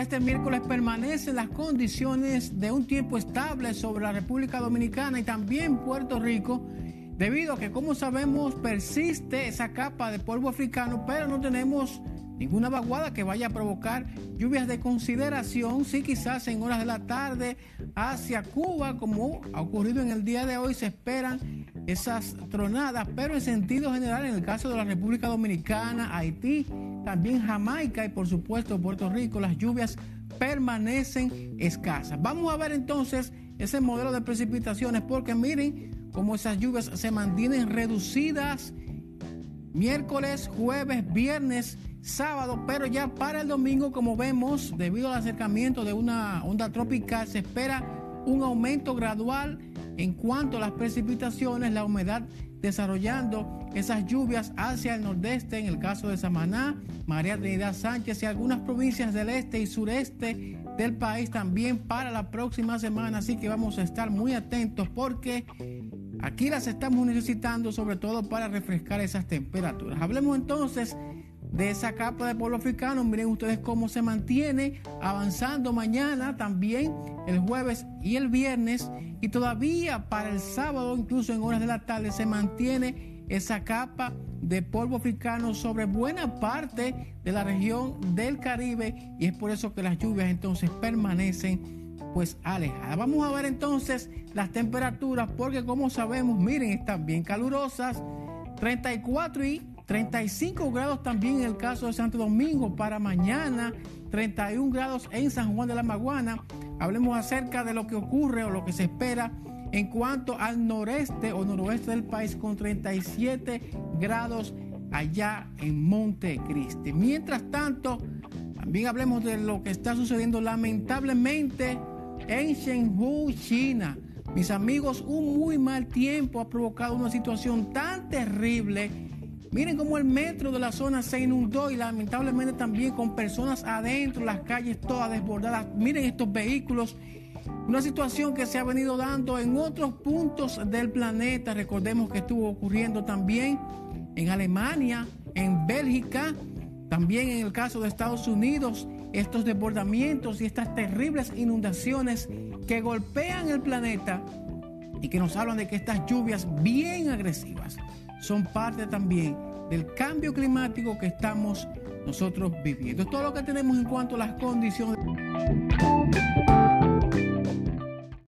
este miércoles permanecen las condiciones de un tiempo estable sobre la República Dominicana y también Puerto Rico, debido a que, como sabemos, persiste esa capa de polvo africano, pero no tenemos ninguna vaguada que vaya a provocar lluvias de consideración, sí quizás en horas de la tarde hacia Cuba, como ha ocurrido en el día de hoy, se esperan esas tronadas, pero en sentido general en el caso de la República Dominicana, Haití, también Jamaica y por supuesto Puerto Rico, las lluvias permanecen escasas. Vamos a ver entonces ese modelo de precipitaciones porque miren cómo esas lluvias se mantienen reducidas miércoles, jueves, viernes sábado, pero ya para el domingo, como vemos, debido al acercamiento de una onda tropical, se espera un aumento gradual en cuanto a las precipitaciones, la humedad desarrollando esas lluvias hacia el nordeste, en el caso de Samaná, María Trinidad Sánchez y algunas provincias del este y sureste del país también para la próxima semana. Así que vamos a estar muy atentos porque aquí las estamos necesitando, sobre todo para refrescar esas temperaturas. Hablemos entonces de esa capa de polvo africano. Miren ustedes cómo se mantiene avanzando mañana, también el jueves y el viernes. Y todavía para el sábado, incluso en horas de la tarde, se mantiene esa capa de polvo africano sobre buena parte de la región del Caribe. Y es por eso que las lluvias entonces permanecen pues alejadas. Vamos a ver entonces las temperaturas porque como sabemos, miren, están bien calurosas. 34 y 35 grados también en el caso de Santo Domingo para mañana, 31 grados en San Juan de la Maguana. Hablemos acerca de lo que ocurre o lo que se espera en cuanto al noreste o noroeste del país con 37 grados allá en Montecristi. Mientras tanto, también hablemos de lo que está sucediendo lamentablemente en Shenzhou, China. Mis amigos, un muy mal tiempo ha provocado una situación tan terrible Miren cómo el metro de la zona se inundó y lamentablemente también con personas adentro, las calles todas desbordadas. Miren estos vehículos. Una situación que se ha venido dando en otros puntos del planeta. Recordemos que estuvo ocurriendo también en Alemania, en Bélgica, también en el caso de Estados Unidos, estos desbordamientos y estas terribles inundaciones que golpean el planeta y que nos hablan de que estas lluvias bien agresivas son parte también del cambio climático que estamos nosotros viviendo. Es todo lo que tenemos en cuanto a las condiciones.